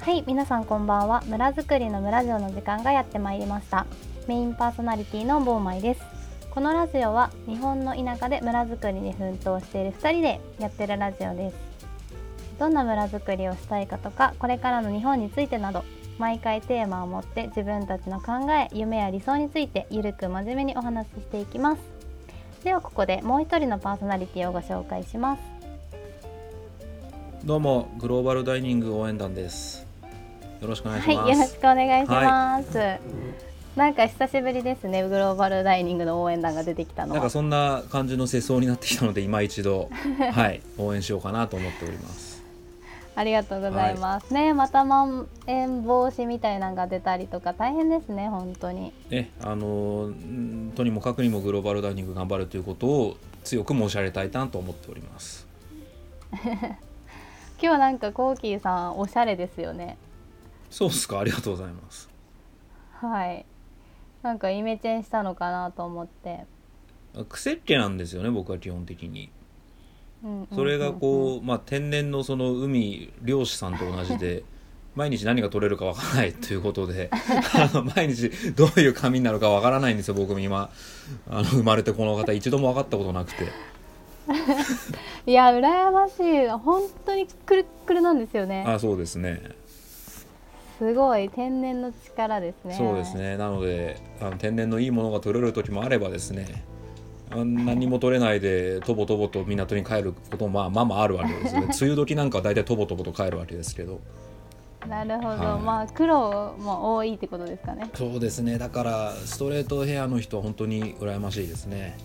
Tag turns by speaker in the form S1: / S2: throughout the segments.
S1: はい皆さんこんばんは。村づくりの村ジオの時間がやってまいりました。メインパーソナリティのボーマイです。このラジオは日本の田舎で村づくりに奮闘している2人でやってるラジオです。どんな村づくりをしたいかとかこれからの日本についてなど毎回テーマを持って自分たちの考え夢や理想についてゆるく真面目にお話ししていきます。ではここでもう一人のパーソナリティをご紹介します。
S2: どうもグローバルダイニング応援団です。よろしくお願いします、
S1: はい、よろしくお願いします、はい、なんか久しぶりですねグローバルダイニングの応援団が出てきたの
S2: なんかそんな感じの世相になってきたので今一度はい応援しようかなと思っております
S1: ありがとうございます、はい、ねまたまん延防止みたいなのが出たりとか大変ですね本当に。
S2: ねあのとにもかくにもグローバルダイニング頑張るということを強く申し上げたいなと思っております。
S1: 今日なんかコーキーさんおしゃれですよね。
S2: そうですかありがとうございます。
S1: はい。なんかイメチェンしたのかなと思って。
S2: 癖っ気なんですよね僕は基本的にそれがこう、まあ、天然のその海漁師さんと同じで 毎日何が取れるかわからないということで 毎日どういう髪になるかわからないんですよ僕も今。あの生まれてこの方一度も分かったことなくて。
S1: いや羨ましい。本当にくるくるなんですよね。
S2: あそうですね。
S1: すごい。天然の力ですね。
S2: そうですね。なのであの天然のいいものが取れる時もあればですね何も取れないでとぼとぼと港に帰ることもまあまあまああるわけですね。梅雨時なんかは大体とぼとぼと帰るわけですけど。
S1: なるほど、はい、まあ苦労も多いってことですかね。
S2: そうですね。だからストレートヘアの人は本当に羨ましいですね。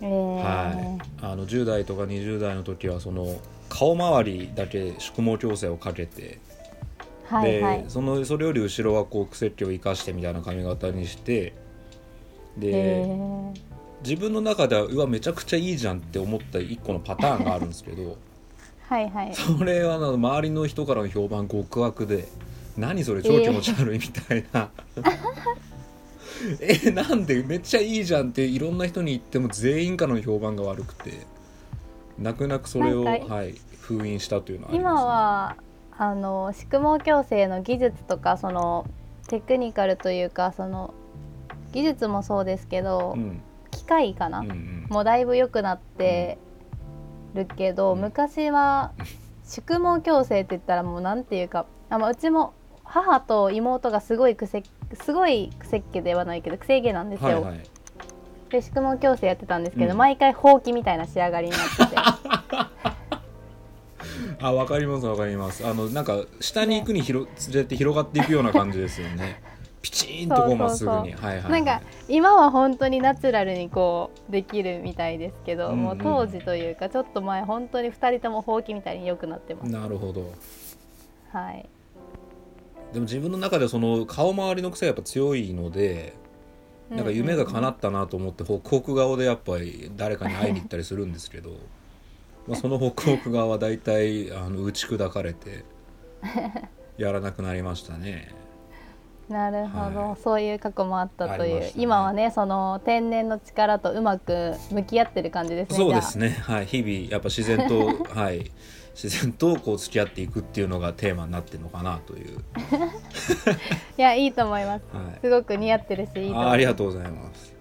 S1: えー、
S2: はい。あの10代とか20代の時はその顔周りだけ宿毛矯正をかけて
S1: はいはい、
S2: でそのそれより後ろはこう癖っ気を生かしてみたいな髪型にしてで、
S1: えー、
S2: 自分の中ではうわめちゃくちゃいいじゃんって思った一個のパターンがあるんですけど
S1: はいはい。
S2: それは周りの人からの評判極悪で何それ超気持ち悪いみたいな、えー、なんでめっちゃいいじゃんっていろんな人に言っても全員からの評判が悪くて泣く泣くそれを、はい、封印したというのは
S1: 今はあの宿毛矯正の技術とかそのテクニカルというかその技術もそうですけど、
S2: うん、
S1: 機械かな、
S2: うんうん、
S1: もうだいぶ良くなってるけど、
S2: うん、
S1: 昔は宿毛矯正って言ったらもうなんていうかあ、まあ、うちも母と妹がすごい癖すごい癖っ気ではないけど癖毛なんですよ。
S2: はいはい、
S1: で宿毛矯正やってたんですけど、
S2: うん。
S1: 毎回ほうきみたいな仕上がりになってて。
S2: あわかりますわかります。あのなんか下に行くに広連れて広がっていくような感じですよねピチーンとこうまっすぐに。はいはい、はい、
S1: なんか今は本当にナチュラルにこうできるみたいですけど、
S2: うんうん。
S1: もう当時というかちょっと前本当に2人ともほうきみたいに良くなってます。
S2: なるほど。
S1: はい、
S2: でも自分の中ではその顔周りの癖がやっぱ強いのでなんか夢が叶ったなと思ってホクホク顔でやっぱり誰かに会いに行ったりするんですけど まあそのホクホク顔は大体あの打ち砕かれてやらなくなりましたね。
S1: なるほど、
S2: はい。
S1: そういう過去もあったという、
S2: ね。
S1: 今はねその天然の力とうまく向き合ってる感じですね
S2: そうですね。はい。日々やっぱ自然と はい。自然とこう付き合っていくっていうのがテーマになってるのかなという、
S1: いやいいと思います。
S2: はい、
S1: すごく似合ってるしいいと思います。
S2: あありがとうございます。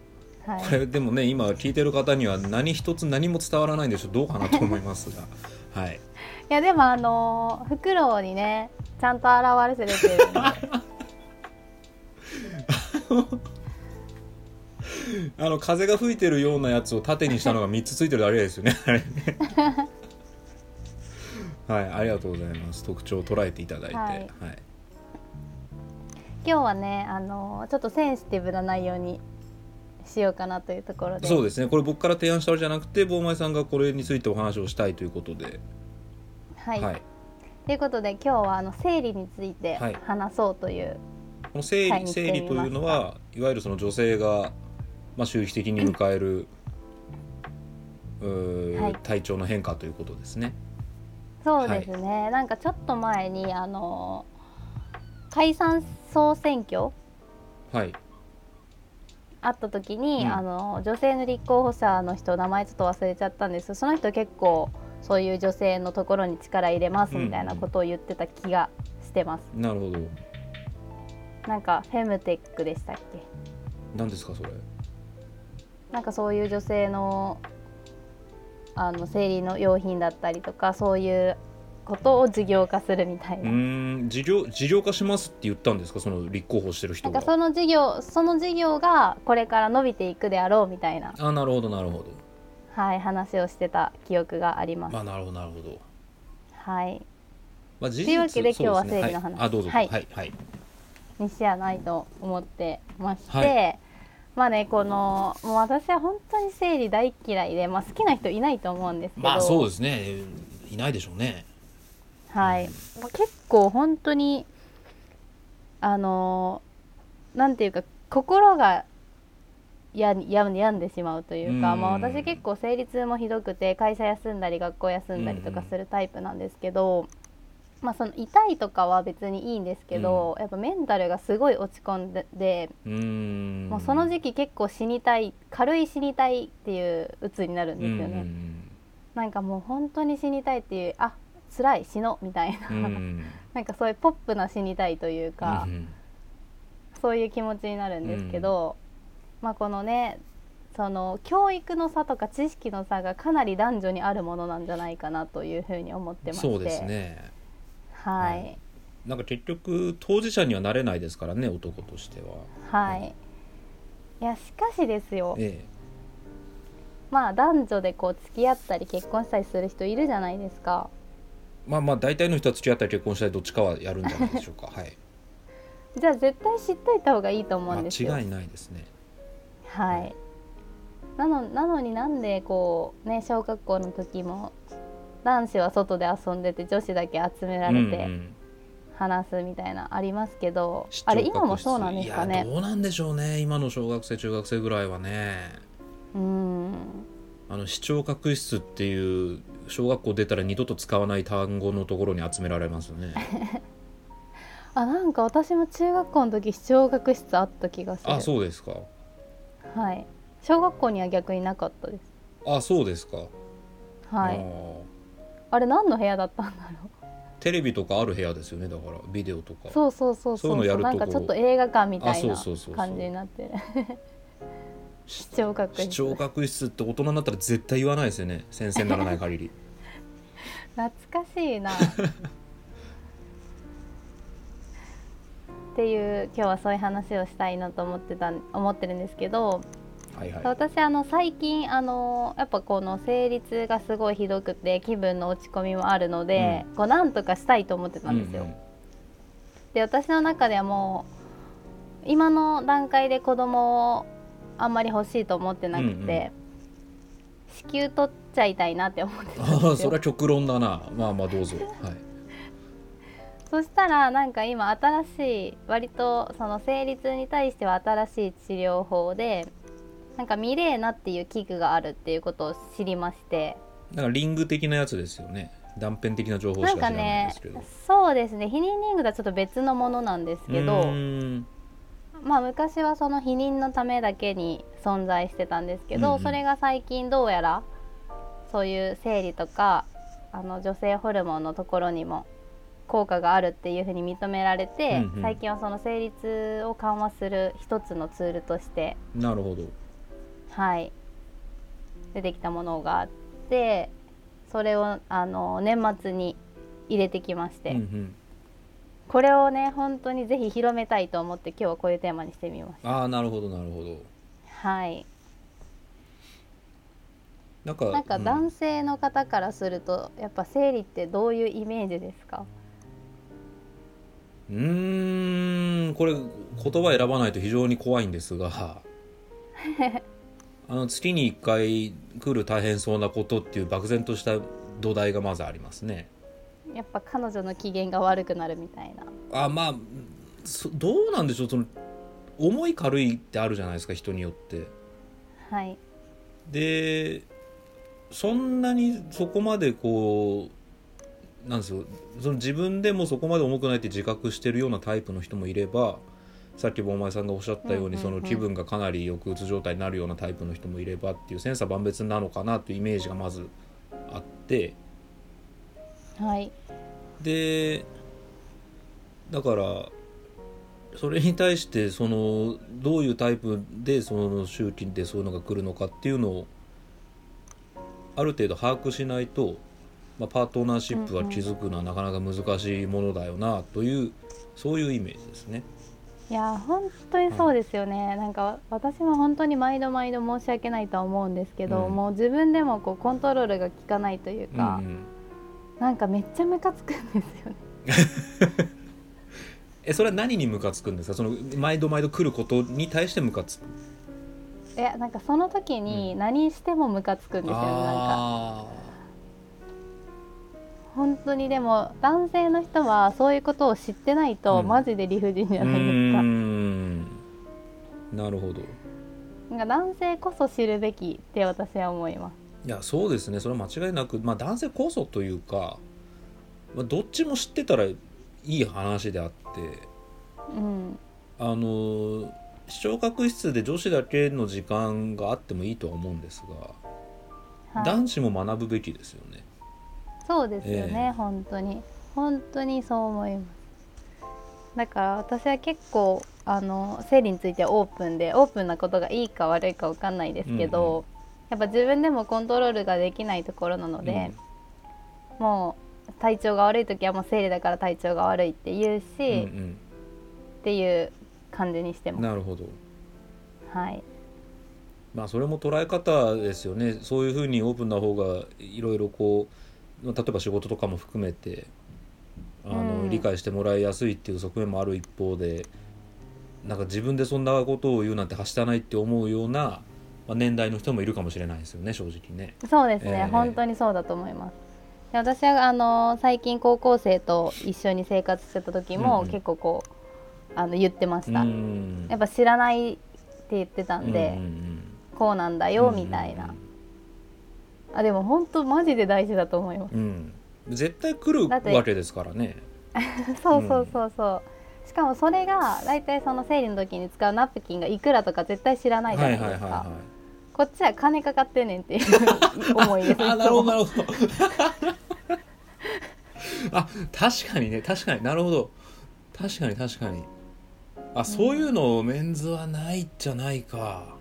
S1: はい。
S2: これでもね今聞いてる方には何一つ何も伝わらないんでしょう。どうかなと思いますが。はい。
S1: いやでもあのーフクロウにねちゃんと現れてるんで
S2: あの風が吹いてるようなやつを縦にしたのが3つついてるだけですよね。はいありがとうございます。特徴を捉えていただいて。
S1: は
S2: はい。い、
S1: 今日はねあのーちょっとセンシティブな内容にしようかなというところで。
S2: そうですね。これ僕から提案したわけじゃなくて坊前さんがこれについてお話をしたいということで。
S1: はい、
S2: はい。
S1: ということで今日はあの生理について
S2: はい。
S1: 話そうという、
S2: この生
S1: はい
S2: 理生理というのはいわゆるその女性が、まあ、周期的に迎える、うー
S1: はい。
S2: 体調の変化ということですね。
S1: そうですね、なんかちょっと前にあの解散総選挙
S2: はい、
S1: あった時に、
S2: うん。
S1: あの女性の立候補者の人名前ちょっと忘れちゃったんです。その人結構そういう女性のところに力入れますみたいなことを言ってた気がしてます、
S2: なるほど
S1: なんかフェムテックでしたっけ？
S2: 何ですかそれ？
S1: なんかそういう女性のあの生理の用品だったりとかそういうことを事業化するみたいうな。
S2: ん事業事業化しますって言ったんですか？その立候補してる人が。
S1: なんかその事業その事業がこれから伸びていくであろうみたいな、
S2: あなるほどなるほど。
S1: はい、話をしてた記憶があります。
S2: あなるほどなるほど、
S1: はい、
S2: まあ、事
S1: というわけで今日は生理の話。
S2: はい、あどうぞ。
S1: は
S2: はいいはい、
S1: にしやないと思ってまして、
S2: はい。
S1: まあねこのもう私は本当に生理大嫌いで、まあ、好きな人いないと思うんですけど、
S2: まあそうですね。いないでしょうね。
S1: はい、まあ結構本当にあのなんていうか心がやや病んでしまうというか、
S2: うん。
S1: まあ、私結構生理痛もひどくて会社休んだり学校休んだりとかするタイプなんですけど、まあ、その痛いとかは別にいいんですけど、やっぱメンタルがすごい落ち込んでで、もうその時期結構死にたい軽い死にたいっていう鬱になるんですよね。なんかもう本当に死にたいっていうあ辛い死のうみたいな、
S2: うん。うん
S1: なんかそういうポップな死にたいというか、
S2: うん
S1: そういう気持ちになるんですけど、まあこのねその教育の差とか知識の差がかなり男女にあるものなんじゃないかなというふうに思ってまして。
S2: そうですね
S1: はい、
S2: はいなんか結局当事者にはなれないですからね男としては。
S1: はい。いやしかしですよ。
S2: え
S1: まあ男女でこう付き合ったり結婚したりする人いるじゃないですか。
S2: えまあまあ大体の人は付き合ったり結婚したりどっちかはやるんじゃないでしょうか。はい。
S1: じゃあ絶対知っといた方がいいと思うんですよ。
S2: 間違いないですね。
S1: はい。なのなのになんでこうね小学校の時も男子は外で遊んでて女子だけ集められて
S2: うんうん。
S1: 話すみたいなありますけど、
S2: 視聴
S1: あれ
S2: 覚
S1: 今もそうなんですかね？
S2: どうなんでしょうね。今の小学生中学生ぐらいはね。
S1: うん。
S2: あの視聴覚室っていう小学校出たら二度と使わない単語のところに集められますね。
S1: あなんか私も中学校の時視聴覚室あった気がする。
S2: あそうですか。
S1: はい。小学校には逆になかったです。
S2: あそうですか。
S1: はい
S2: あ
S1: れ何の部屋だったんだろ
S2: テレビとかある部屋ですよねだからビデオとか。
S1: うそうそうそう
S2: そう。いう
S1: なんかちょっと映画館みたいな
S2: そうそうそう
S1: 感じになって。る 視聴覚室。
S2: 視聴覚室って大人になったら絶対言わないですよね。先生にならない限り。
S1: 懐かしいな。っていう今日はそういう話をしたいなと思ってた思ってるんですけど
S2: はいはい。
S1: 私あの最近あのやっぱこの生理痛がすごいひどくて気分の落ち込みもあるので、こうなんとかしたいと思ってたんですよ。
S2: うんうん
S1: で私の中ではもう今の段階で子供をあんまり欲しいと思ってなくて、
S2: うんうん。
S1: 子宮取っちゃいたいなって思ってたんですよ。
S2: ああそれは極論だな。まあまあどうぞ。はい。
S1: そしたらなんか今新しい割とその生理痛に対しては新しい治療法でなんかミレーナっていう器具があるっていうことを知りまして。
S2: だからリング的なやつですよね。断片的な情報し
S1: なんか
S2: か知らないん
S1: ね
S2: ですけど。
S1: そうですね。避妊リングとはちょっと別のものなんですけ
S2: う
S1: どまあ昔はその避妊のためだけに存在してたんですけど、
S2: うんうん。
S1: それが最近どうやらそういう生理とかあの女性ホルモンのところにも効果があるっていうふうに認められて、
S2: うんうん。
S1: 最近はその生理痛を緩和する一つのツールとして。
S2: なるほど
S1: はい。出てきたものがあってそれをあの年末に入れてきまして、
S2: うんうん。
S1: これをね本当にぜひ広めたいと思って今日はこういうテーマにしてみました。
S2: ああなるほどなるほど。
S1: はい。
S2: なんか
S1: なんか
S2: うん。
S1: 男性の方からすると、やっぱ生理ってどういうイメージですか？
S2: うーんこれ言葉選ばないと非常に怖いんですが あの月に1回来る大変そうなことっていう漠然とした土台がまずありますね。
S1: やっぱ彼女の機嫌が悪くなるみたいな。
S2: あまあそどうなんでしょう。その重い軽いってあるじゃないですか人によって。
S1: はい。
S2: でそんなにそこまでこうなんですよ。その自分でもそこまで重くないって自覚してるようなタイプの人もいればさっき坊前さんがおっしゃったように、その気分がかなり抑うつ状態になるようなタイプの人もいればっていう千差万別なのかなというイメージがまずあって
S1: はい。
S2: でだからそれに対してそのどういうタイプでその周期でそういうのが来るのかっていうのをある程度把握しないと、まあ、パートナーシップは築くのはなかなか難しいものだよなという、そういうイメージですね。
S1: いや本当にそうですよね、はい、なんか私も本当に毎度毎度申し訳ないとは思うんですけど、うん、もう自分でもこうコントロールが効かないというか、うんうん、なんかめっちゃムカつくんですよね。
S2: えそれは何にムカつくんですか？その毎度毎度来ることに対してムカつく？
S1: いやなんかその時に何してもムカつくんですよね、うん、なんか本当にでも男性の人はそういうことを知ってないと、マジで理不尽じゃないですか。
S2: なるほど。
S1: なんか男性こそ知るべきって私は思います。
S2: いやそうですね。それは間違いなくまあ男性こそというか、まあ、どっちも知ってたらいい話であって、
S1: うん、
S2: あの視聴覚室で女子だけの時間があってもいいとは思うんですが、はい、男子も学ぶべきですよね。
S1: そうですよね、えー、本当に。本当にそう思います。だから私は結構あの生理についてはオープンでオープンなことがいいか悪いか分かんないですけど、うんうん、やっぱ自分でもコントロールができないところなので、うん、もう体調が悪い時はもう生理だから体調が悪いって言うし、うんうん、っていう感じにしてます。
S2: なるほど。
S1: はい。
S2: まあそれも捉え方ですよね。そういうふうにオープンな方がいろいろこう例えば仕事とかも含めてあの、うん、理解してもらいやすいっていう側面もある一方でなんか自分でそんなことを言うなんてはしたないって思うような、まあ、年代の人もいるかもしれないですよね正直ね。
S1: そうですね、えー、本当にそうだと思います。で私はあの最近高校生と一緒に生活してた時も、結構こうあの言ってました、やっぱ知らないって言ってたんで、こうなんだよみたいな、あでも本当マジで大事だと思います、う
S2: ん、絶対来るわけですからね。
S1: そうそうそうそう、しかもそれが大体その生理の時に使うナプキンがいくらとか絶対知らないじゃないですか、こっちは金かかってんねんっていう思いです。
S2: あなるほど。なるほどあ確かにね。確かに。なるほど。確かに確かに。あそういうのメンズはないじゃないか。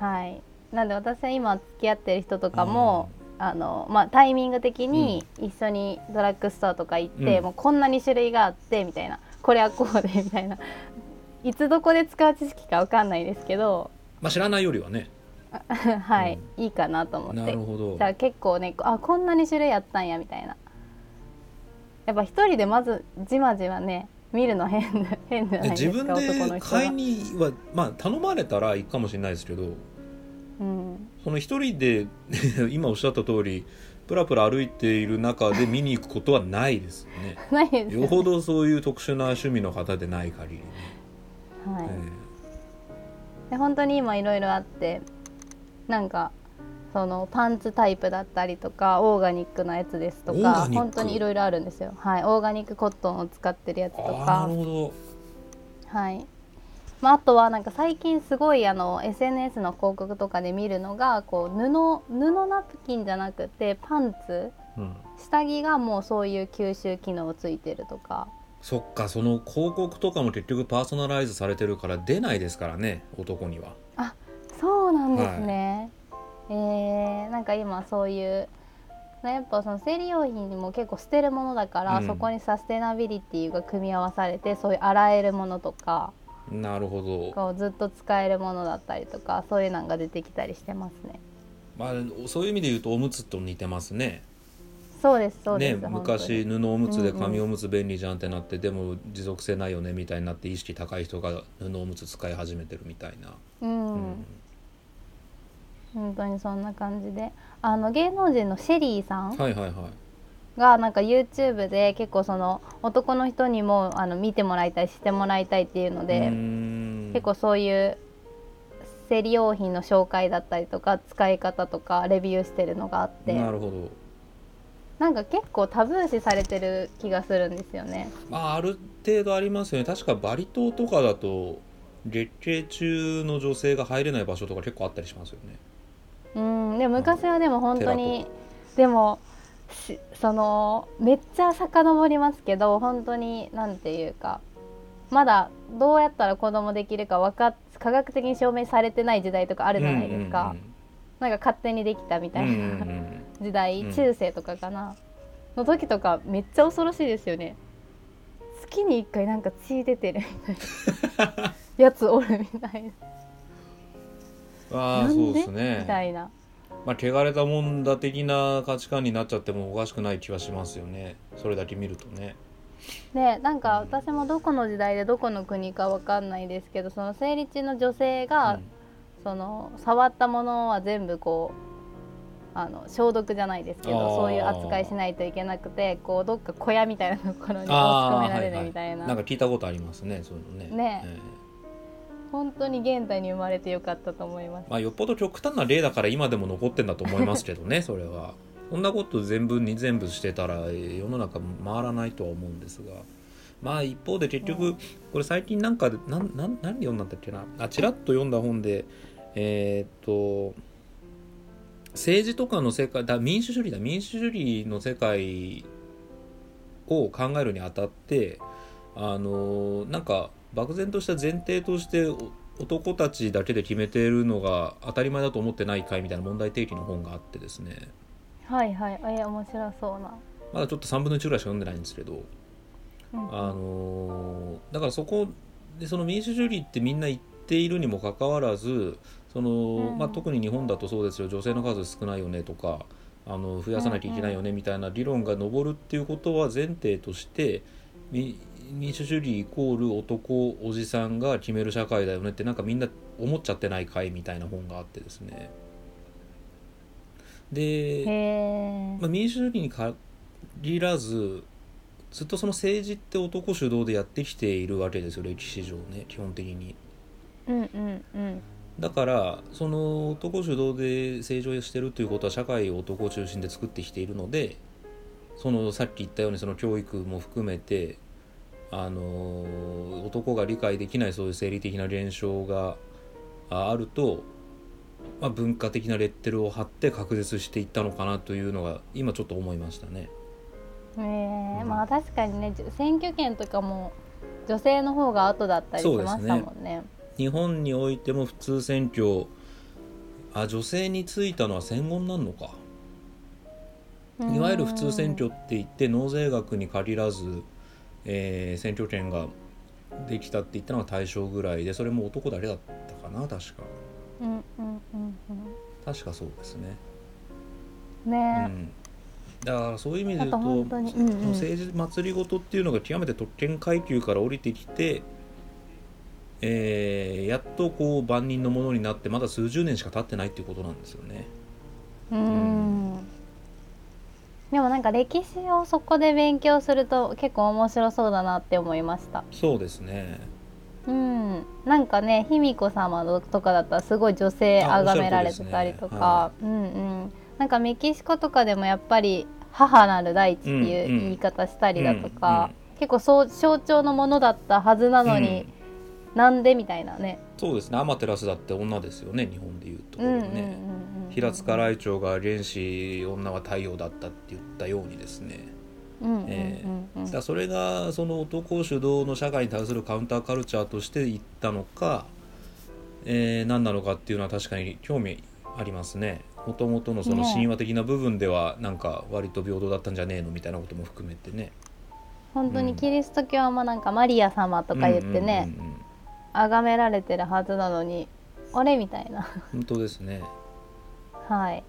S1: はいなんで私は今付き合ってる人とかも、あのまあ、タイミング的に一緒にドラッグストアとか行って、うん、もうこんなに種類があってみたいなこれはこうでみたいな。いつどこで使う知識か分かんないですけど、
S2: まあ、知らないよりはね。
S1: はい、うん、いいかなと思って。な
S2: るほど。
S1: じゃあ結構ねあこんなに種類あったんやみたいな。やっぱ一人でまずじまじまね見るの変変じゃないですか自分
S2: で買いにはまあ頼まれたらいいかもしれないですけど、
S1: うん、
S2: その一人で 今おっしゃった通りプラプラ歩いている中で見に行くことはないですね。
S1: ないです、
S2: ね、よほどそういう特殊な趣味の方でない限りね。
S1: はい、えー、で本当に今いろいろあってなんかそのパンツタイプだったりとかオーガニックなやつですとか本当にいろいろあるんですよ。はい。オーガニックコットンを使ってるやつとか。はいまあ、あとはなんか最近すごいあの SNS の広告とかで見るのがこう布布ナプキンじゃなくてパンツ、うん、下着がもうそういう吸収機能ついてるとか。
S2: そっかその広告とかも結局パーソナライズされてるから出ないですからね男には。
S1: あそうなんですね、はい。えー、なんか今そういうやっぱその生理用品にも結構捨てるものだから、うん、そこにサステナビリティが組み合わされてそういう洗えるものとか
S2: なるほど。
S1: こうずっと使えるものだったりとかそういうのが出てきたりしてますね。
S2: まあ、そういう意味で言うとおむつと似てますね。
S1: そうですそうです、
S2: ね、昔布おむつで紙おむつ便利じゃんってなって、うんうん、でも持続性ないよねみたいになって意識高い人が布おむつ使い始めてるみたいな。
S1: うん、うん。本当にそんな感じで。あの芸能人のシェリーさんがなんか YouTube で結構その男の人にもあの見てもらいたいしてもらいたいっていうので結構そういう生理用品の紹介だったりとか使い方とかレビューしてるのがあって
S2: なるほど。
S1: なんか結構タブー視されてる気がするんですよね。
S2: まあ、ある程度ありますよね。確かバリ島とかだと月経中の女性が入れない場所とか結構あったりしますよね。
S1: うん。でも昔はでも本当にでもそのめっちゃ遡りますけど本当に何て言うかまだどうやったら子供できるか分か科学的に証明されてない時代とかあるじゃないですか、うんうんうん、なんか勝手にできたみたいな。時代、うんうん、中世とかかな、の時とかめっちゃ恐ろしいですよね。月に1回なんか血出てるみたいな。やつおるみたいな。
S2: あそうですね。
S1: みたいな
S2: まあ汚れたもんだ的な価値観になっちゃってもおかしくない気はしますよね。それだけ見るとね。
S1: でなんか私もどこの時代でどこの国かわかんないですけどその生理中の女性が、うん、その触ったものは全部こうあの消毒じゃないですけどそういう扱いしないといけなくてこうどっか小屋みたいなところに押し込められるみたいな、はいはい、
S2: なんか聞いたことありますねそういうのね。
S1: ね、えー、本当に現代に生まれてよかったと思います、
S2: まあ、よっぽど極端な例だから今でも残ってんだと思いますけどね それは。こんなこと全部に全部してたら世の中回らないとは思うんですが。まあ一方で結局これ最近なんか何読んだんだっけな？あちらっと読んだ本でえー、っと政治とかの世界だ民主主義だ。民主主義の世界を考えるにあたってあのなんか漠然とした前提として男たちだけで決めているのが当たり前だと思ってないかいみたいな問題提起の本があってですね。
S1: はいはい。え面白そうな。
S2: まだちょっと3分の1ぐらいしか読んでないんですけど、うん、あのだからそこでその民主主義ってみんな言っているにもかかわらずその、うん、まあ、特に日本だとそうですよ。女性の数少ないよねとかあの増やさなきゃいけないよねみたいな理論が上るっていうことは前提として民主主義イコール男おじさんが決める社会だよねってなんかみんな思っちゃってないかいみたいな本があってですね。で、まあ、民主主義に限らずずっとその政治って男主導でやってきているわけですよ歴史上ね基本的に。
S1: うんうんうん
S2: だからその男主導で正常してるということは社会を男中心で作ってきているのでそのさっき言ったようにその教育も含めてあの男が理解できないそういう生理的な現象があると、まあ、文化的なレッテルを貼って確実していったのかなというのが今ちょっと思いましたね。
S1: えー、うん、まあ確かにね選挙権とかも女性の方が後だったりしましたもんね。
S2: 日本においても普通選挙あ女性についたのは戦後になるのかいわゆる普通選挙って言って納税額に限らず、えー、選挙権ができたって言ったのは大正ぐらいでそれも男だけだったかな確か、
S1: うんうんうんうん、
S2: 確かそうですね。
S1: ね、うん、
S2: だからそういう意味で言うと、うんうん、政治祭りごとっていうのが極めて特権階級から降りてきてえー、やっとこう万人のものになってまだ数十年しか経ってないっていうことなんですよね。
S1: うんでもなんか歴史をそこで勉強すると結構面白そうだなって思いました。
S2: そうですね。
S1: うん。なんかね卑弥呼様とかだったらすごい女性崇められてたりとか、ね。はい、うんうん。なんかメキシコとかでもやっぱり母なる大地っていう言い方したりだとか、うんうん、結構そう象徴のものだったはずなのに、うん。なんでみたいなね。
S2: そうですね。天照だって女ですよね日本でいうと。ころね平塚雷鳥が原始女は太陽だったって言ったようにですね。だそれがその男主導の社会に対するカウンターカルチャーとしていったのか、えー、何なのかっていうのは確かに興味ありますね。もともとのその神話的な部分ではなんか割と平等だったんじゃねえのみたいなことも含めてね。
S1: 本当にキリスト教もなんかマリア様とか言ってね、崇められてるはずなのにあれみたいな。
S2: 本当ですね
S1: はい。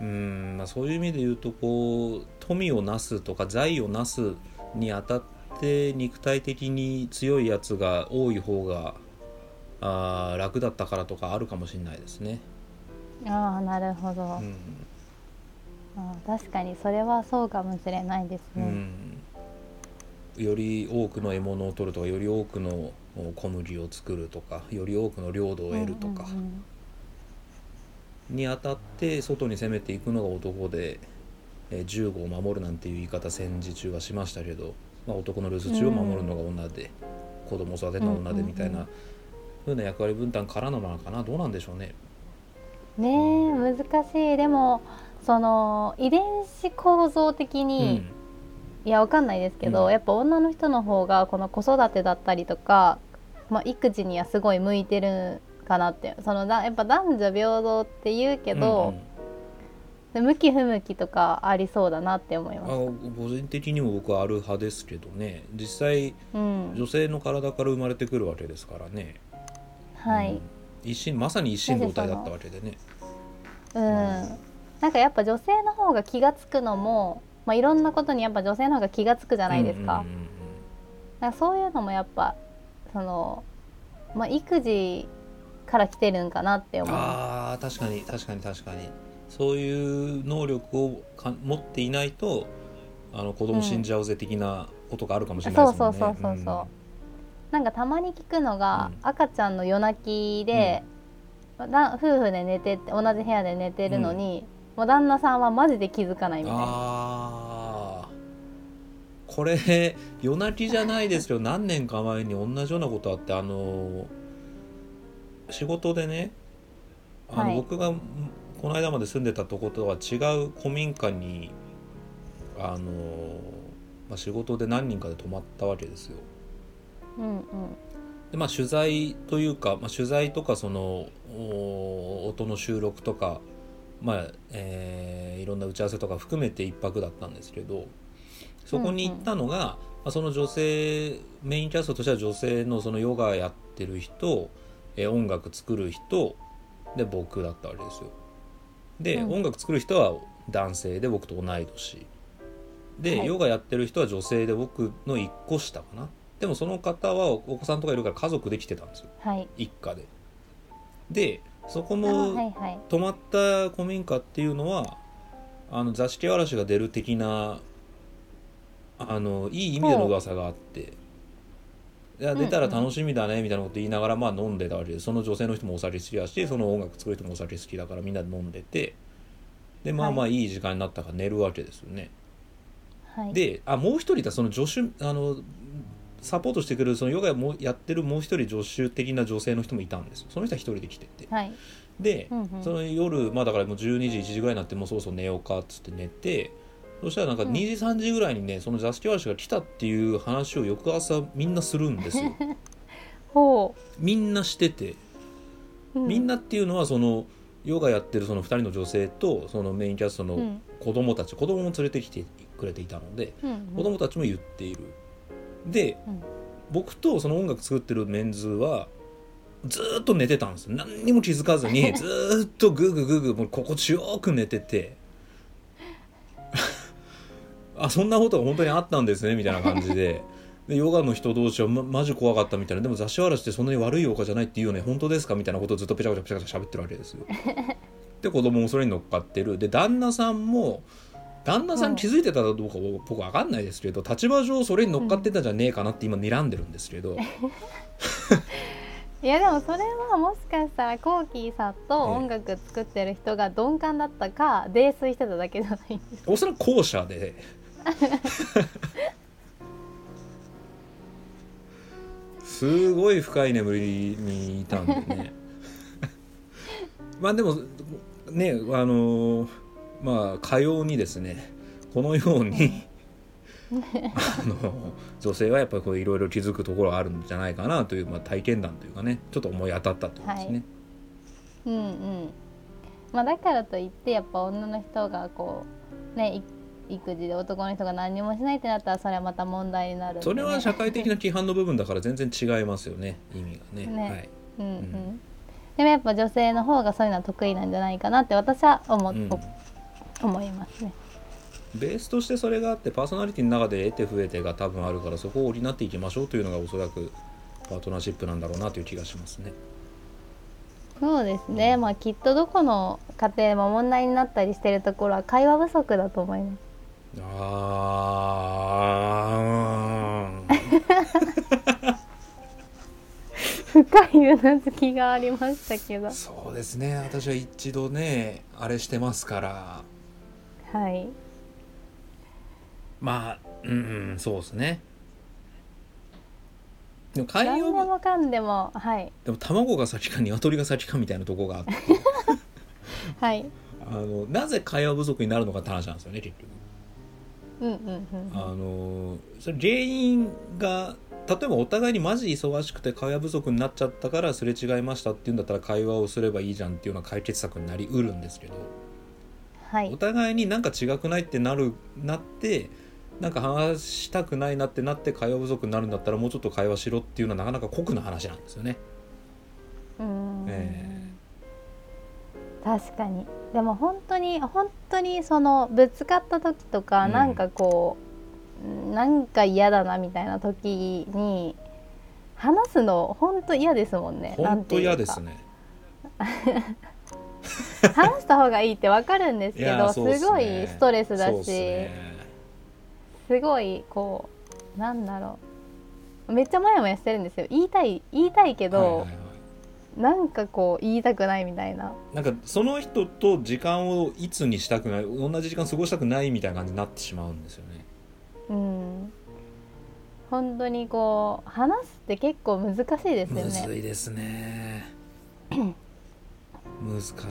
S2: うんまあそういう意味で言うとこう富をなすとか財をなすにあたって肉体的に強いやつが多い方があ楽だったからとかあるかもしれないですね。
S1: ああなるほど、うん、あ確かにそれはそうかもしれないですね、
S2: うん、より多くの獲物を取るとかより多くの小麦を作るとかより多くの領土を得るとか、にあたって外に攻めていくのが男で、えー、銃を守るなんていう言い方戦時中はしましたけど、まあ、男の留守中を守るのが女で、子供を育てるのが女でみたいなふうな役割分担からのなのかな。どうなんでしょうね。
S1: ねえ難しい。でもその遺伝子構造的に、うん、いやわかんないですけど、うん、やっぱ女の人の方がこの子育てだったりとか、まあ、育児にはすごい向いてるかなってそのだやっぱ男女平等って言うけど、うんうん、向き不向きとかありそうだなって思います。
S2: 個人的にも僕はある派ですけどね。実際、うん、女性の体から生まれてくるわけですからね。
S1: はい、
S2: 一心まさに一心同体だったわけでね。
S1: うん。なんかやっぱ女性の方が気が付くのも、まあ、いろんなことにやっぱ女性の方が気が付くじゃないですか。かそういうのもやっぱその、まあ、育児から来てるんかなって思う。
S2: あ確かに確かに確かに。そういう能力をか持っていないとあの子供死んじゃうぜ的なことがあるかもしれないですもんね、そうそうそうそうそう、うん、
S1: なんかたまに聞くのが、うん、赤ちゃんの夜泣きで、うん、夫婦で寝てて同じ部屋で寝てるのに、もう旦那さんはマジで気づかないみたいな。あ
S2: これ夜泣きじゃないですけど何年か前に同じようなことあってあの仕事でねあの、はい、僕がこの間まで住んでたとことは違う古民家にあの、まあ、仕事で何人かで泊まったわけですよ。
S1: うんうん。
S2: でまあ、取材というか、まあ、取材とかその音の収録とかまあえー、いろんな打ち合わせとか含めて1泊だったんですけどそこに行ったのが、まあ、その女性メインキャストとしては女性のそのヨガやってる人、えー、音楽作る人で僕だったわけですよ。で、うん、音楽作る人は男性で僕と同い年。で、はい、ヨガやってる人は女性で僕の1個下かな。でもその方はお子さんとかいるから家族で来てたんですよ、
S1: はい、
S2: 一家で。でそこの泊まった古民家っていうのはあの座敷わらしが出る的なあのいい意味での噂があっていや出たら楽しみだねみたいなこと言いながらまあ飲んでたわけでその女性の人もお酒好きだしその音楽作る人もお酒好きだからみんなで飲んでてでまあまあい。い時間になったから寝るわけですよね。
S1: はい、
S2: であもう一人いたその助手あのサポートしてくれるそのヨガもやってるもう一人助手的な女性の人もいたんですその人は一人で来てて、
S1: はい、
S2: で、
S1: うんうん、
S2: その夜まあだからもう12時1時ぐらいになってもうそろそろ寝ようかっつって寝てそしたらなんか2時3時ぐらいにねその座敷わらしが来たっていう話を翌朝みんなするんですよ。
S1: ほ
S2: う。みんなしてて、うん、みんなっていうのはそのヨガやってるその2人の女性とそのメインキャストの子供たち、うん、子供も連れてきてくれていたので、うんうん、子供たちも言っている。で、うん、僕とその音楽作ってるメンズはずっと寝てたんです。何にも気づかずに ずっとグーグーグーグーもう心地よく寝ててあそんなことが本当にあったんですねみたいな感じで でヨガの人同士は、ま、マジ怖かったみたいなでも雑誌わらしってそんなに悪いヨガじゃないっていうよね本当ですかみたいなことをずっとペチャペチャペチャペチャ喋ってるわけですよ。で子供もそれに乗っかってるで旦那さんも旦那さん気づいてたかどうか僕分かんないですけど立場上それに乗っかってたんじゃねえかなって今睨んでるんですけど。
S1: いやでもそれはもしかしたらコーキーさんと音楽作ってる人が鈍感だったか泥酔してただけじゃないんです
S2: おそらく後者ですごい深い眠りにいたんでね。まあでもねあのまあかようにですねこのようにあの女性はやっぱりいろいろ気づくところがあるんじゃないかなという、まあ、体験談というかねちょっと思い当たったというですね。はい、
S1: うんうん。まあ、だからといってやっぱ女の人がこうね育児で男の人が何もしないってなったらそれはまた問題になる、ね、
S2: それは社会的な規範の部分だから全然違いますよね意味がね。ねはい
S1: うんうん、でもやっぱ女性の方がそういうのは得意なんじゃないかなって私は思,、うん、思いますね。
S2: ベースとしてそれがあってパーソナリティの中で得て増えてが多分あるからそこを補っていきましょうというのがおそらくパートナーシップなんだろうなという気がしますね。
S1: そうですね、まあきっとどこの家庭も問題になったりしてるところは会話不足だと思います。
S2: あ
S1: 深いうなずきがありましたけど。
S2: そうですね。私は一度ねあれしてますから。
S1: はい。
S2: まあうん、そうですね。
S1: でも海洋何でもかんでもはい。
S2: でも卵が先か鶏が先かみたいなとこがあって。
S1: はい。
S2: あのなぜ会話不足になるのかって話なんですよね結局。
S1: うんうんうん。
S2: あのそれ原因が例えばお互いにマジ忙しくて会話不足になっちゃったからすれ違いましたっていうんだったら会話をすればいいじゃんっていうような解決策になりうるんですけど
S1: はい。
S2: お互いになんか違くないってなるなってなんか話したくないなってなって会話不足になるんだったらもうちょっと会話しろっていうのはなかなか酷な話なんですよね。
S1: うーん
S2: え
S1: 確かに。でも本当に本当にそのぶつかった時とか、
S2: うん。
S1: なんかこうなんか嫌だなみたいな時に話すの本当嫌ですもんね。
S2: 本当嫌ですね。
S1: 話した方がいいってわかるんですけどす
S2: ね。
S1: ごいストレスだし
S2: すね。
S1: すごいこうなんだろう。めっちゃモヤモヤしてるんですよ。言いたい言いたいけど、
S2: はいはいはい
S1: なんかこう言いたくないみたいな。
S2: なんかその人と時間をいつにしたくない同じ時間過ごしたくないみたいな感じになってしまうんですよね。
S1: うん。本当にこう話すって結構難しいですよ
S2: むず
S1: ね
S2: いですね。難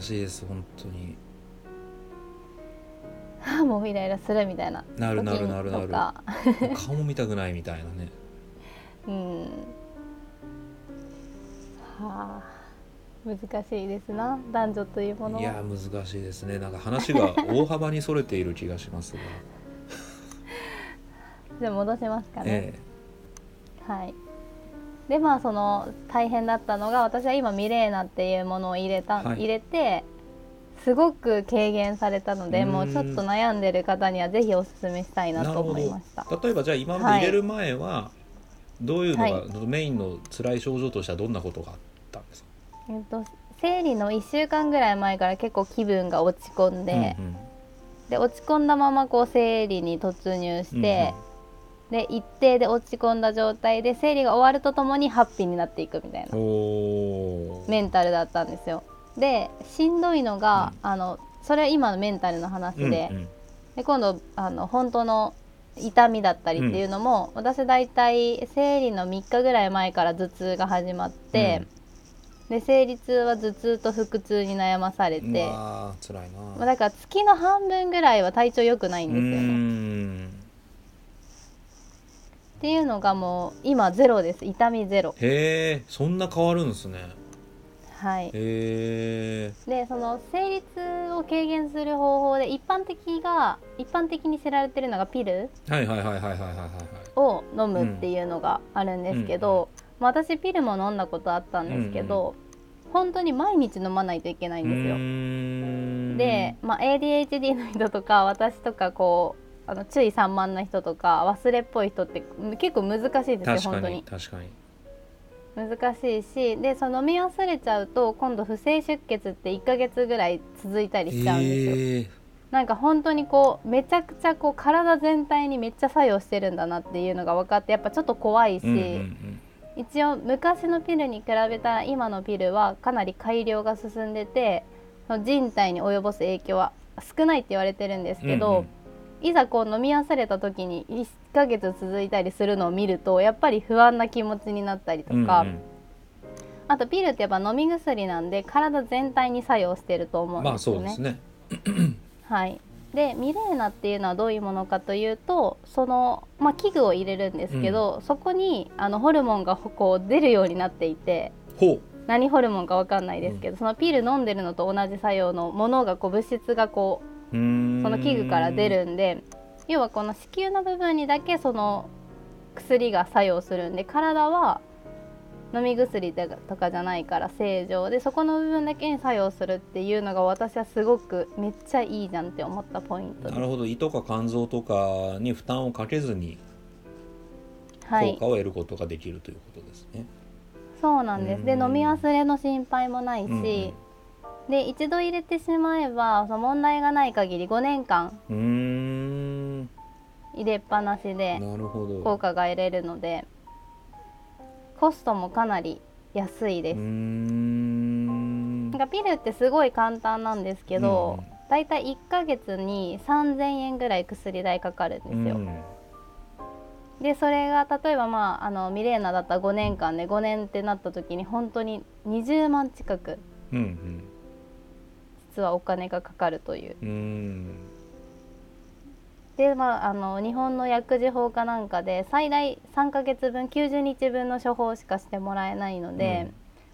S2: しいです本当に。
S1: はあもうイライラするみたいな。
S2: なるなるなるなる。顔も見たくないみたいなね。
S1: うん。はあ難しいですな男女というもの
S2: いや難しいですね。なんか話が大幅にそれている気がしますが、
S1: じゃあ戻しますかね、
S2: え
S1: はい。でまあその大変だったのが私は今ミレーナっていうものを入れた、
S2: はい。
S1: 入れてすごく軽減されたので
S2: うん。
S1: もうちょっと悩んでる方にはぜひおすすめしたい
S2: え
S1: なと思いました。
S2: 例えばじゃあ今まで入れる前はどういうのが、
S1: はい。
S2: メインの辛い症状としてはどんなことがあったんですか？
S1: えっと生理の1週間ぐらい前から結構気分が落ち込んで、
S2: うんうん。
S1: で落ち込んだままこう生理に突入して、で一定で落ち込んだ状態で生理が終わるとともにハッピーになっていくみたいな。メンタルだったんですよ。でしんどいのが、あのそれは今のメンタルの話で,、
S2: うんうん。
S1: で今度あの本当の痛みだったりっていうのも、私大体生理の3日ぐらい前から頭痛が始まって、で生理痛は頭痛と腹痛に悩まされて、
S2: まあ、辛いな、
S1: まあ、だから月の半分ぐらいは体調良くないんですよね。っていうのがもう今ゼロです。痛みゼロ。
S2: へえそんな変わるんですね。
S1: はい。
S2: へえ
S1: でその生理痛を軽減する方法で一般的が一般的に知られてるのがピル
S2: はいはいはいはいはいはいはい。
S1: を飲むっていうのがあるんですけど、まあ私ピルも飲んだことあったんですけど、本当に毎日飲まないといけないんですよ。
S2: うーん。
S1: で、まあ、ADHD の人とか私とかこうあの注意散漫な人とか忘れっぽい人って結構難しいんですよ本当に。
S2: 確かに。
S1: 難しいしでその飲み忘れちゃうと今度不正出血って1ヶ月ぐらい続いたりしちゃうんですよ、
S2: ええ。
S1: なんか本当にこうめちゃくちゃこう体全体にめっちゃ作用してるんだなっていうのが分かってやっぱちょっと怖いし、
S2: うんうん
S1: 一応昔のピルに比べたら今のピルはかなり改良が進んでて人体に及ぼす影響は少ないって言われてるんですけど、いざこう飲み忘れた時に1ヶ月続いたりするのを見るとやっぱり不安な気持ちになったりと
S2: うんうん
S1: か、
S2: うん。
S1: あとピルってやっぱ飲み薬なんで体全体に作用してると思うん
S2: まあ
S1: ですよね。
S2: そうですね。
S1: はい、でミレーナっていうのはどういうものかというとその、まあ、器具を入れるんですけど、そこにあのホルモンがこう出るようになっていて
S2: ほ
S1: 何ホルモンかわかんないですけど、そのピル飲んでるのと同じ作用のものがこう物質がこう
S2: ううーん。
S1: その器具から出るんで要はこの子宮の部分にだけその薬が作用するんで体は飲み薬とかじゃないから正常でそこの部分だけに作用するっていうのが私はすごくめっちゃいいじゃんって思ったポイント。
S2: なるほど。胃とか肝臓とかに負担をかけずに
S1: はい。
S2: 効果を得ることができるということですね、
S1: そうなんです。で
S2: うん。
S1: 飲み忘れの心配もないし、
S2: うんうん。
S1: で一度入れてしまえばその問題がない限り5年間入れっぱなしで効果が得れるのでコストもかなり安いです。
S2: ん
S1: なんかピルってすごい簡単なんですけど、だいたい1ヶ月に3000円ぐらい薬代かかるんですよ。
S2: うん
S1: でそれが例えばまああのミレーナだったら5年間で5年ってなった時に本当に20万近く
S2: うんうん
S1: 必実はお金がかかるという。
S2: うん
S1: でまあ、あの日本の薬事法かなんかで最大3ヶ月分90日分の処方しかしてもらえないので、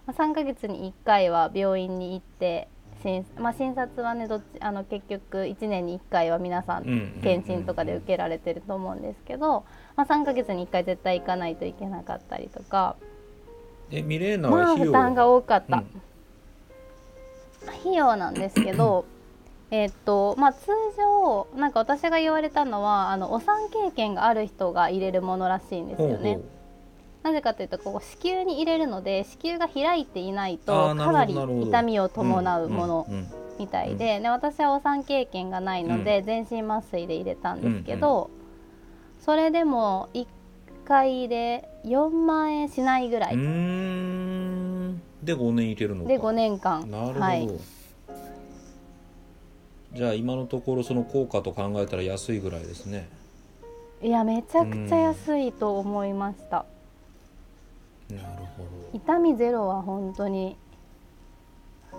S1: まあ、3ヶ月に1回は病院に行って診,、まあ、診察はねどっちあの結局1年に1回は皆さん検診とかで受けられてると思うんですけど、まあ、3ヶ月に1回絶対行かないといけなかったりとか。
S2: えミレーナ
S1: まあ
S2: は費用
S1: 負担が多かった、
S2: うん。
S1: 費用なんですけど えっとまあ通常なんか私が言われたのはあのお産経験がある人が入れるものらしいんですよね。なぜかというとここ子宮に入れるので子宮が開いていないとかなり痛みを伴うものみたいで,、で私はお産経験がないので、全身麻酔で入れたんですけど、それでも1回で4万円しないぐらい、
S2: で5年いけるのか。
S1: で5年間。
S2: なるほど、
S1: はい、
S2: じゃあ今のところその効果と考えたら安いぐらいですね。
S1: いやめちゃくちゃ安いと思いました、
S2: なるほど。
S1: 痛みゼロは本当に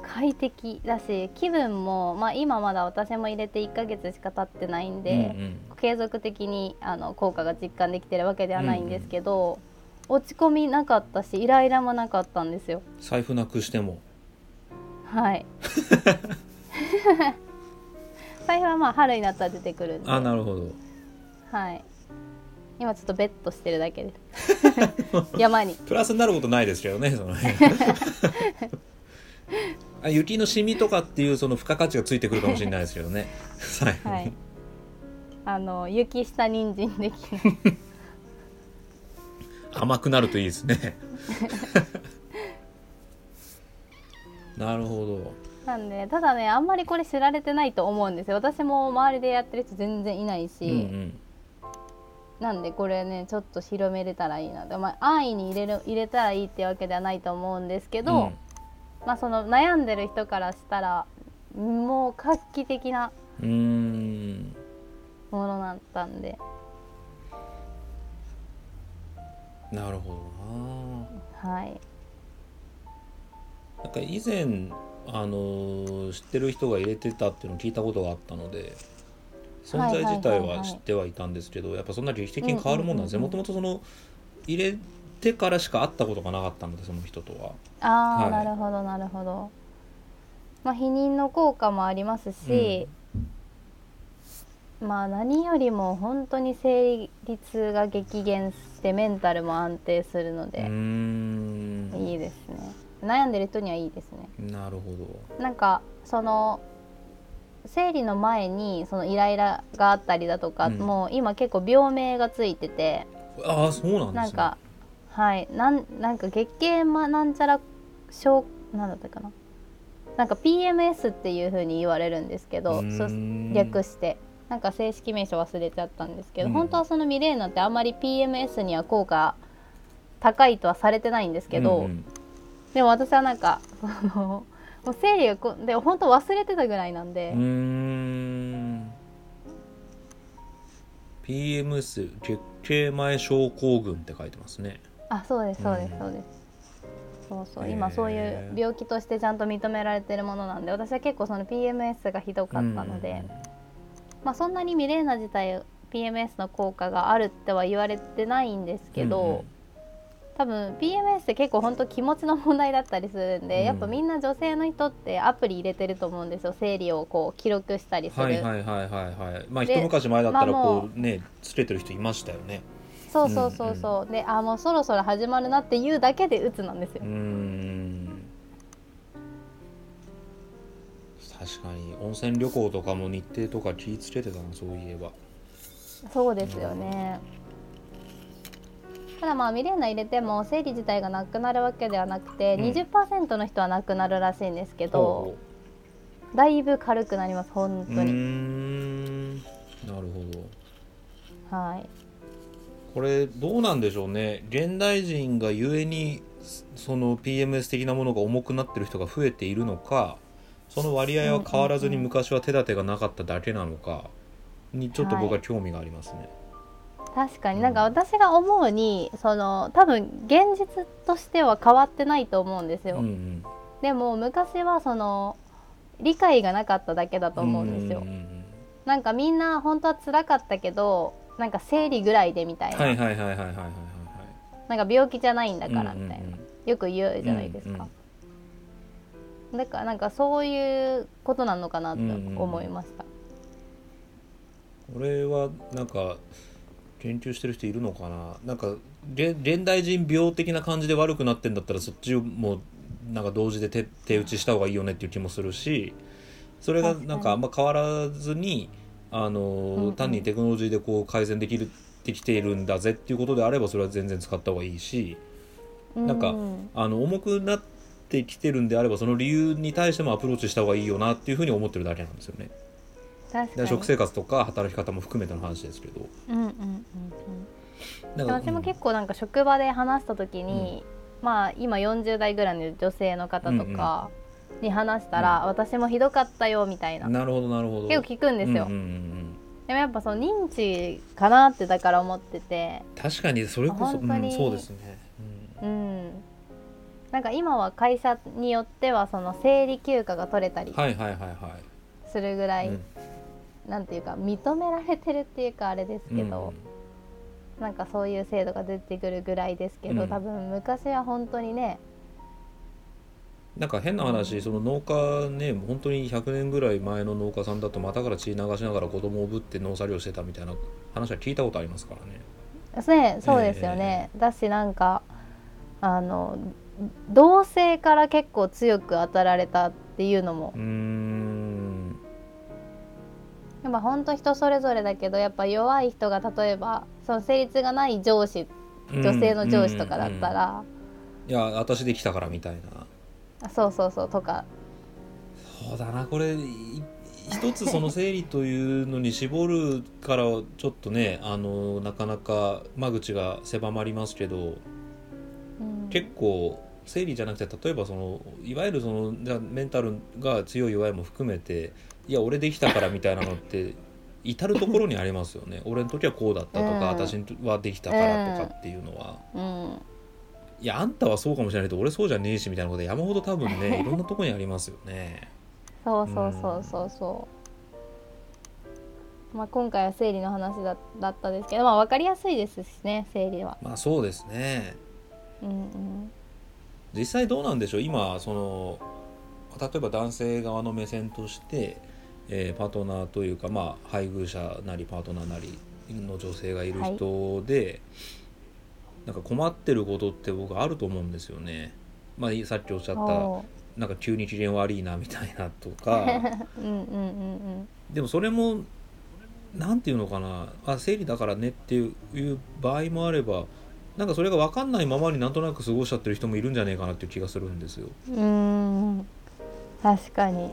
S1: 快適だし気分も、まあ、今まだ私も入れて1ヶ月しか経ってないんで、
S2: うん
S1: 継続的にあの効果が実感できてるわけではないんですけど、落ち込みなかったしイライラもなかったんですよ。
S2: うん、財布なくしても。
S1: はい 財布はまあ春になったら出てくるんで。
S2: あなるほど。
S1: はい。今ちょっとベッドしてるだけで。す 山に。
S2: プラスになることないですけどねその辺。あ雪のシミとかっていうその付加価値がついてくるかもしれないですけどね。
S1: はい。あの雪下人参できる。
S2: 甘くなるといいですね。なるほど
S1: なんでただねあんまりこれ知られてないと思うんですよ。私も周りでやってる人全然いないし、
S2: うんうん。
S1: なんでこれねちょっと広めれたらいいなで、まあ、安易に入れる入れたらいいってわけではないと思うんですけど、
S2: うん。
S1: まあその悩んでる人からしたらもう画期的なものだったんで。
S2: なるほどな。
S1: はい。
S2: なんか以前あのー知ってる人が入れてたっていうのを聞いたことがあったので存在自体は知ってはいたんですけどやっぱそんな劇的に変わるもんなんですね
S1: うんうん。
S2: もともとその入れてからしか会ったことがなかったのでその人とは。
S1: ああ、
S2: はい。
S1: なるほどなるほど。まあ避妊の効果もありますし、まあ何よりも本当に生理痛が激減してメンタルも安定するので、
S2: ん。
S1: いいですね悩んでる人にはいいですね。
S2: なるほど。
S1: なんかその生理の前にそのイライラがあったりだとか、
S2: うん。
S1: もう今結構病名がついてて
S2: ああそうなんですね。
S1: なんかはいなんなんか月経まなんちゃら症なんだったかな。なんか PMS っていう風に言われるんですけど
S2: うー
S1: そ
S2: ん
S1: 略して。なんか正式名称忘れちゃったんですけど、
S2: うん。
S1: 本当はそのミレーナってあんまり PMS には効果高いとはされてないんですけど、
S2: うんうん
S1: でも私はなんかそのもう生理がこで本当忘れてたぐらいなんで、
S2: うーん。PMS 月経前症候群って書いてますね。
S1: あそうですそうです
S2: うん
S1: そうです、そうそう今そういう病気としてちゃんと認められてるものなんで私は結構その PMS がひどかったので、まあ、そんなにミレーナ自体 PMS の効果があるっては言われてないんですけど、多分 PMS って結構本当気持ちの問題だったりするんで、
S2: うん。
S1: やっぱみんな女性の人ってアプリ入れてると思うんですよ生理をこう記録したりする、
S2: はいはいはいはいはい。まあ
S1: で
S2: 一昔前だったらこうねつけてる人いましたよね。
S1: そうそうそうそう、であもうそろそろ始まるなっていうだけで打つなんですよ。
S2: うーん。確かに温泉旅行とかも日程とか気ぃつけてたなそういえば。
S1: そうですよね。ただまあミレーナ入れても生理自体がなくなるわけではなくて、
S2: うん。
S1: 20%の人はなくなるらしいんですけど
S2: ほ
S1: だいぶ軽くなります本当に、
S2: ん。なるほど。
S1: はい。
S2: これどうなんでしょうね。現代人がゆえにその PMS 的なものが重くなってる人が増えているのかその割合は変わらずに昔は手立てがなかっただけなのかにちょっと僕は興味がありますね。
S1: 確かになんか私が思うにその多分現実としては変わってないと思うんですよ、
S2: うんうん。
S1: でも昔はその理解がなかっただけだと思うんですよ。なんかみんな本当は辛かったけどなんか生理ぐらいでみたいな。
S2: はいはいはいはいはいはい
S1: なんか病気じゃないんだからみたいな、よく言うじゃないですか。うんうん、だからなんかそういうことなのかなと思いました。
S2: これはなんか研究してる人いるのかな？なんか現代人病的な感じで悪くなってんだったらそっちをもうなんか同時で手手打ちした方がいいよねっていう気もするしそれがなんかあんま変わらずにあの、うんうん、単にテクノロジーでこう改善できるできているんだぜっていうことであればそれは全然使った方がいいし、うん、なんかあの重くなってきてるんであればその理由に対してもアプローチした方がいいよなっていうふうに思ってるだけなんですよね。食生活とか働き方も含めての話ですけど。うんうんうん
S1: うん、私も結構なんか職場で話した時に、うん、まあ今40代ぐらいの女性の方とかに話したら、うん。うん、私もひどかったよみたいな。
S2: なるほどなるほど。
S1: 結構聞くんですよ。うんうんうんでもやっぱその認知かなってだから思ってて。
S2: 確かにそれこそうん、そうですね、
S1: うん、うん、なんか今は会社によってはその生理休暇が取れたりするぐらいなんていうか認められてるっていうかあれですけど、うん、なんかそういう制度が出てくるぐらいですけど、うん、多分昔は本当にね
S2: なんか変な話その農家ね本当に100年ぐらい前の農家さんだと股から血流しながら子供をぶって農作業してたみたいな話は聞いたことありますからね。
S1: ねそうですよね、えー、だしなんかあの同性から結構強く当たられたっていうのもやっぱ本当人それぞれだけどやっぱ弱い人が例えばその成立がない上司女性の上司とかだったら、
S2: いや私できたからみたい
S1: な。そうそうそうとか。
S2: そうだなこれ一つその生理というのに絞るからちょっとね あのなかなか間口が狭まりますけど、うん、結構生理じゃなくて例えばそのいわゆるそのじゃメンタルが強い弱いも含めていや俺できたからみたいなのって至る所にありますよね。俺の時はこうだったとか、うん、私はできたからとかっていうのは、うん、いやあんたはそうかもしれないけど俺そうじゃねえしみたいなこと山ほど多分ねいろんなとこにありますよね。
S1: そうそうそうそうそう、まあ、今回は生理の話だだったですけど、まあ、分かりやすいですしね生理は。
S2: まあそうですね。うんうん。実際どうなんでしょう？今その例えば男性側の目線としてえー、パートナーというか、まあ、配偶者なりパートナーなりの女性がいる人で、はい、なんか困ってることって僕あると思うんですよね。まあ、さっきおっしゃったなんか急に機嫌悪いなみたいなとか。でもそれも何て言うのかな。あ生理だからねっていう場合もあればなんかそれが分かんないままになんとなく過ごしちゃってる人もいるんじゃねえかなっていう気がするんですよ。
S1: うん。確かに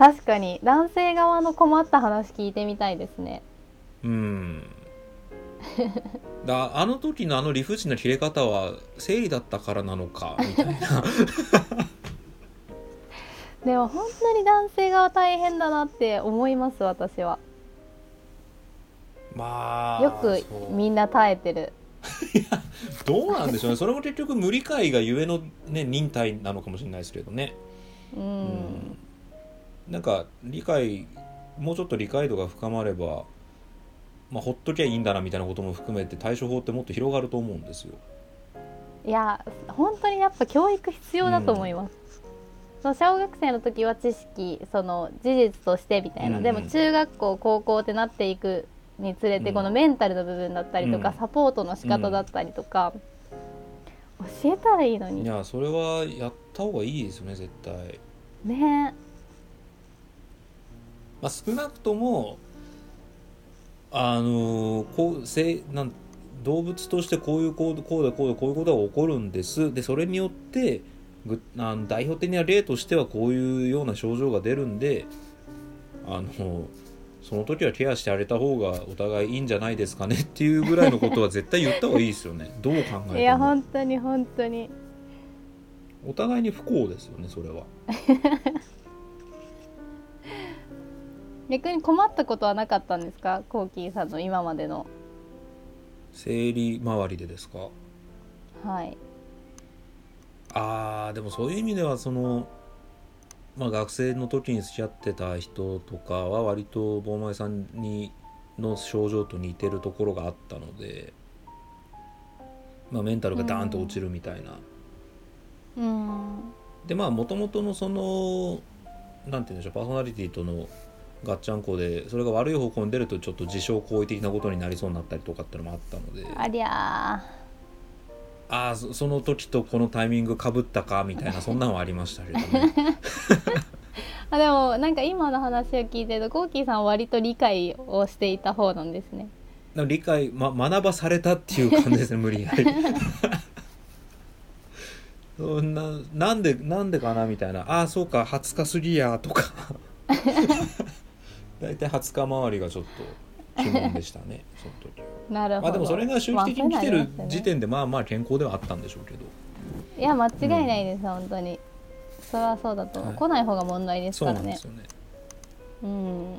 S1: 確かに男性側の困った話聞いてみたいですね。
S2: うん。だあの時のあの理不尽な切れ方は生理だったからなのかみたいな。
S1: でも本当に男性側大変だなって思います私は。
S2: まあ
S1: よくみんな耐えてる。
S2: いやどうなんでしょうね。それも結局無理解がゆえの、ね、忍耐なのかもしれないですけどね。うん、うんなんか理解もうちょっと理解度が深まれば、まあ、ほっときゃいいんだなみたいなことも含めて対処法ってもっと広がると思うんですよ。
S1: いや本当にやっぱ教育必要だと思います。うん、小学生の時は知識その事実としてみたいな、うん、でも中学校高校ってなっていくにつれて、このメンタルの部分だったりとか、うん、サポートの仕方だったりとか、教えたらいいのに。
S2: いやそれはやった方がいいですよね絶対。
S1: ね
S2: まあ、少なくともあのこうせなん動物としてこういうこうこうでこうでこういうことが起こるんです。でそれによってぐあの代表的な例としてはこういうような症状が出るんであのその時はケアしてあげた方がお互いいいんじゃないですかねっていうぐらいのことは絶対言った方がいいですよね。どう考えても。
S1: いや本当に本当に。
S2: お互いに不幸ですよねそれは
S1: 逆に困ったことはなかったんですか？コーキーさんの今までの。
S2: 生理周りでですか？
S1: はい。
S2: あーでもそういう意味ではそのまあ、学生の時に付き合ってた人とかは割と坊前さんにの症状と似てるところがあったので、まあ、メンタルがダーンと落ちるみたいな。
S1: うん。
S2: でまあもともとのそのなんて言うんでしょうパーソナリティとのガッチャンコでそれが悪い方向に出るとちょっと自傷行為的なことになりそうになったりとかっていうのもあったので。
S1: ありゃ
S2: ああそその時とこのタイミングかぶったかみたいなそんなのはありましたけどね。
S1: あでもなんか今の話を聞いてるとコーキーさんは割と理解をしていた方なんですね。
S2: 理解、ま、学ばされたっていう感じですね無理やり。そんななんでなんでかなみたいな。ああそうか20日過ぎやとか 大体20日周りがちょっと疑問でしたね。その時は
S1: なるほど。
S2: まあでもそれが周期的に来てる時点でまあまあ健康ではあったんでしょうけど。
S1: いや間違いないです、本当に。それはそうだと。
S2: はい
S1: 来ない方が問題です
S2: そう
S1: からね。
S2: なんですよね。
S1: うん。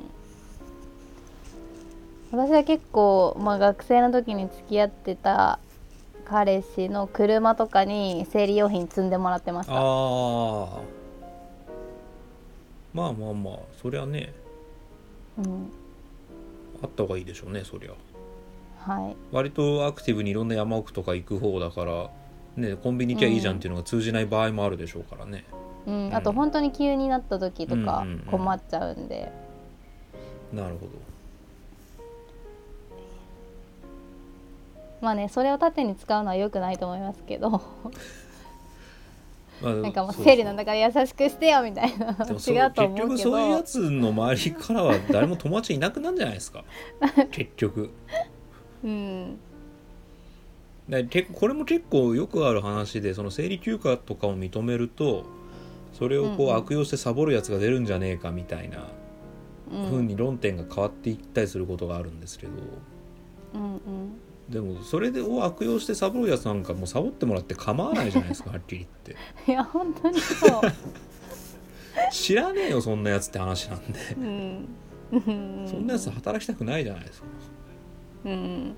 S1: 私は結構、まあ、学生の時に付き合ってた彼氏の車とかに生理用品積んでもらってました。
S2: ああまあまあまあ。そりゃね
S1: うん。
S2: あった方がいいでしょうねそりゃ。
S1: はい。
S2: 割とアクティブにいろんな山奥とか行く方だからねコンビニ行きゃいいじゃんっていうのが通じない場合もあるでしょうからね、
S1: うん。
S2: うん。
S1: あと本当に急になった時とか
S2: うんうんうん。
S1: 困っちゃうんで、
S2: なるほ
S1: まあねそれを盾に使うのは良くないと思いますけど
S2: ど、まあ、
S1: なんかもう生理なんだから優しくしてよみたいな違うと思う
S2: 結局
S1: け
S2: そういうや
S1: ど
S2: つの周りからは誰も友達いなくなるんじゃないですか？結局。
S1: うん。
S2: で結構これも結構よくある話でその生理休暇とかを認めるとそれをこ
S1: う
S2: 悪用してサボるやつが出るんじゃねえかみたいな
S1: うん。
S2: 風に論点が変わっていったりすることがあるんですけど。
S1: うんうん
S2: でもそれでを悪用してサボるやつなんかもうサボってもらって構わないじゃないですか はっきり言って。
S1: いや本当にそう。
S2: 知らねえよそんなやつって話なんで。
S1: うん。うん。
S2: そんなやつ働きたくないじゃないですか、
S1: うん。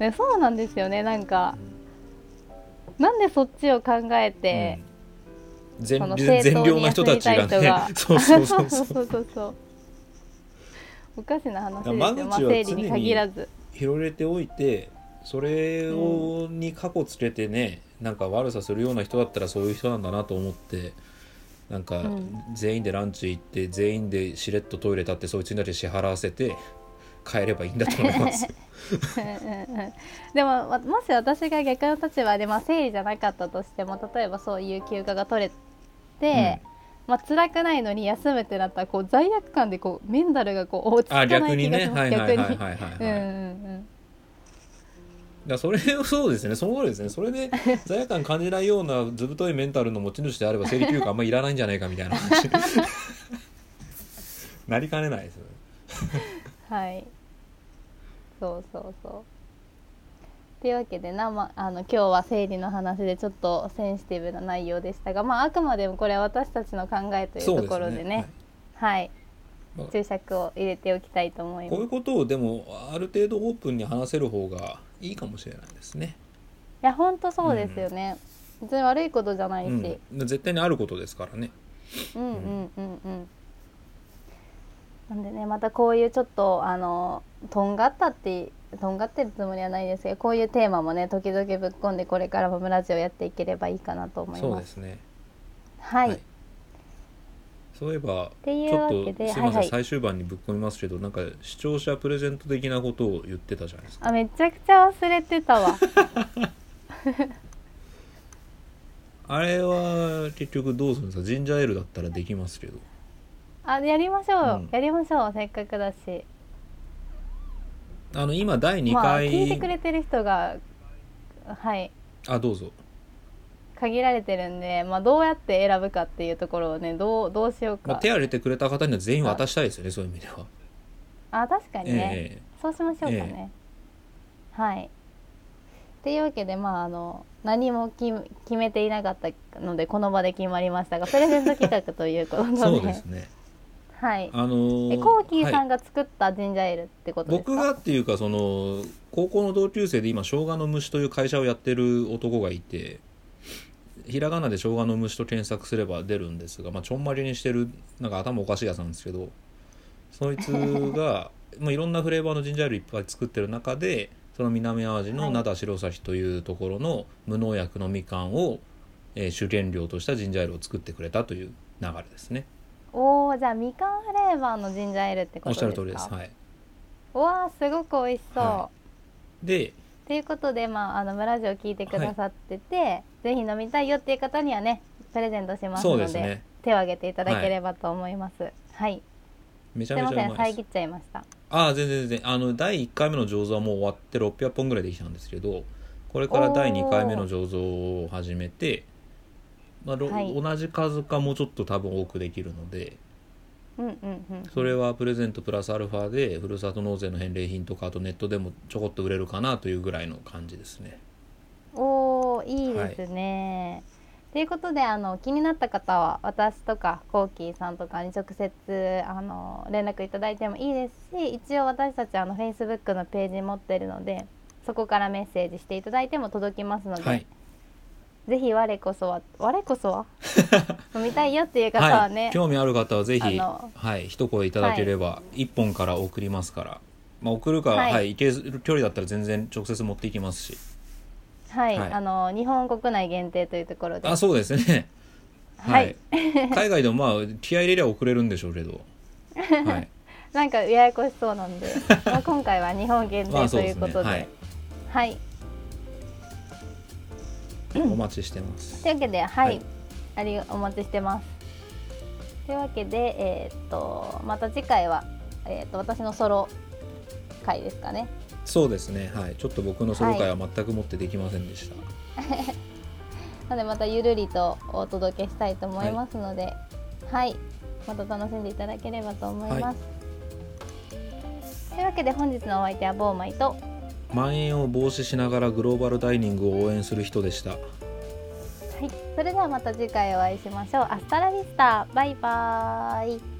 S1: でそうなんですよねなんか。なんでそっちを考えて、
S2: うん。善
S1: その
S2: 善良な人たちがね
S1: 休みたい
S2: そうそうそう
S1: そ
S2: そうう
S1: そうそう。おかしな話ですよ。まあ生理に限らず
S2: 広げておいてそれを、に過去つけてねなんか悪さするような人だったらそういう人なんだなと思ってなんか
S1: うん。
S2: 全員でランチ行って全員でしれっとトイレ立ってそいつにだけ支払わせて帰ればいいんだと思います。
S1: うんうんうん。でもわもし私が逆の立場で、まあ、生理じゃなかったとしても例えばそういう休暇が取れて、まあ辛くないのに休むってなったらこう罪悪感でこうメンタルがこう落ち着か
S2: あ
S1: ない気が
S2: 逆にね。
S1: します
S2: はいはいはい
S1: 逆に
S2: はいはい。はい、
S1: うんう
S2: だそれをそうですね。その通りですね。それで 罪悪感感じないようなずぶといメンタルの持ち主であれば生理休暇あんまりいらないんじゃないかみたいな話。なりかねないです
S1: はい。そうそうそうというわけでな、まあの今日は生理の話でちょっとセンシティブな内容でしたが、まあ、あくまでもこれは私たちの考えというところでね。はい、
S2: まあ
S1: 注釈を入れておきたいと思います。
S2: こういうことをでもある程度オープンに話せる方がいいかもしれないですね。
S1: いや本当そうですよね、別に悪いことじゃないし、
S2: うん、絶対にあることですからね。
S1: うんうんうんうん。なんでねまたこういうちょっとあのとんがったってとんがってるつもりはないですけどこういうテーマもね時々ぶっ込んでこれからもラジオやっていければいいかなと思い
S2: そう
S1: ま
S2: ですすね。
S1: はい、
S2: はい。そういえばちょっとすいません、
S1: はいはい。
S2: 最終盤にぶっ込みますけどなんか視聴者プレゼント的なことを言ってたじゃないですか。
S1: あめちゃくちゃ忘れてたわ。
S2: あれは結局どうするんですか？ジンジャーエールだったらできますけど。
S1: あやりましょう、
S2: うん。
S1: やりましょう。せっかくだし
S2: あの今第2
S1: まあ
S2: 回、
S1: 聞いてくれてる人がはい。
S2: あどうぞ。
S1: 限られてるんで、まあ、どうやって選ぶかっていうところをねどうどうしようか、
S2: まあ、手挙げてくれた方には全員渡したいですよねそういう意味では。
S1: あ確かにね、
S2: え
S1: そうしましょうかね、はい。っていうわけでまああの何もき決めていなかったのでこの場で決まりましたがプレゼント企画ということで。
S2: え そうですね。
S1: はい。
S2: あのー
S1: えコーキーさ
S2: はい
S1: んが作ったジンジャーエールってことですか、
S2: 僕がっていうかその高校の同級生で今生姜の虫という会社をやってる男がいてひらがなで生姜の虫と検索すれば出るんですが、まあ、ちょんまりにしてるなんか頭おかしいやつなんですけどそいつが まあいろんなフレーバーのジンジャーエールいっぱい作ってる中でその南淡路の灘白崎というところの無農薬のみかんを、えー、主原料としたジンジャーエールを作ってくれたという流れですね。
S1: おおじゃあみかんフレーバーのジンジャーエールってことですか？
S2: おっしゃる通りです。はい。
S1: わあすごく美味しそう。は
S2: い、で
S1: ということで、まあ、あの村ジオ聞いてくださってて、はい、ぜひ飲みたいよっていう方にはねプレゼントしますので、ね、手を挙げていただければと思います。はい、はい
S2: めちゃめちゃうまいです。
S1: 遮っちゃいました。
S2: ああ全然全然あの第1回目の醸造はもう終わって600本ぐらいできたんですけどこれから第2回目の醸造を始めて、まあ、はい、同じ数かもうちょっと多分多くできるので、
S1: うんうんうん、
S2: それはプレゼントプラスアルファでふるさと納税の返礼品とかあとネットでもちょこっと売れるかなというぐらいの感じですね。
S1: おーいいですね。はい。ということであの気になった方は私とかコーキーさんとかに直接あの連絡いただいてもいいですし一応私たちあの Facebook のページ持ってるのでそこからメッセージしていただいても届きますので、はい、ぜひ我こそは我こそは？飲みたいよっていう方はね、
S2: はい、興味ある方はぜひはい一声いただければ1本から送りますから、まあ、送るか、はい、はい、行ける距離だったら全然直接持っていきますし。
S1: はい、はい、あの日本国内限定というところで。
S2: あそうですね。はい、海外でもまあ気合い入れりゃ送れるんでしょうけど、
S1: はい、なんかややこしそうなんで。まあ今回は日本限定ということで、
S2: はい、お待ちしてます。
S1: というわけではい、はい、ありお待ちしてます。というわけでえー、っとまた次回は、えー、っと私のソロ回ですかね。
S2: そうですね。はい。ちょっと僕のソロ会は全くもってできませんでした、は
S1: い、なのでまたゆるりとお届けしたいと思いますので、はい、はい、また楽しんでいただければと思います、というわけで本日のお相手はボーマイと
S2: 蔓延を防止しながらグローバルダイニングを応援する人でした。は
S1: い。それではまた次回お会いしましょう。アスタラビスタバイバーイ。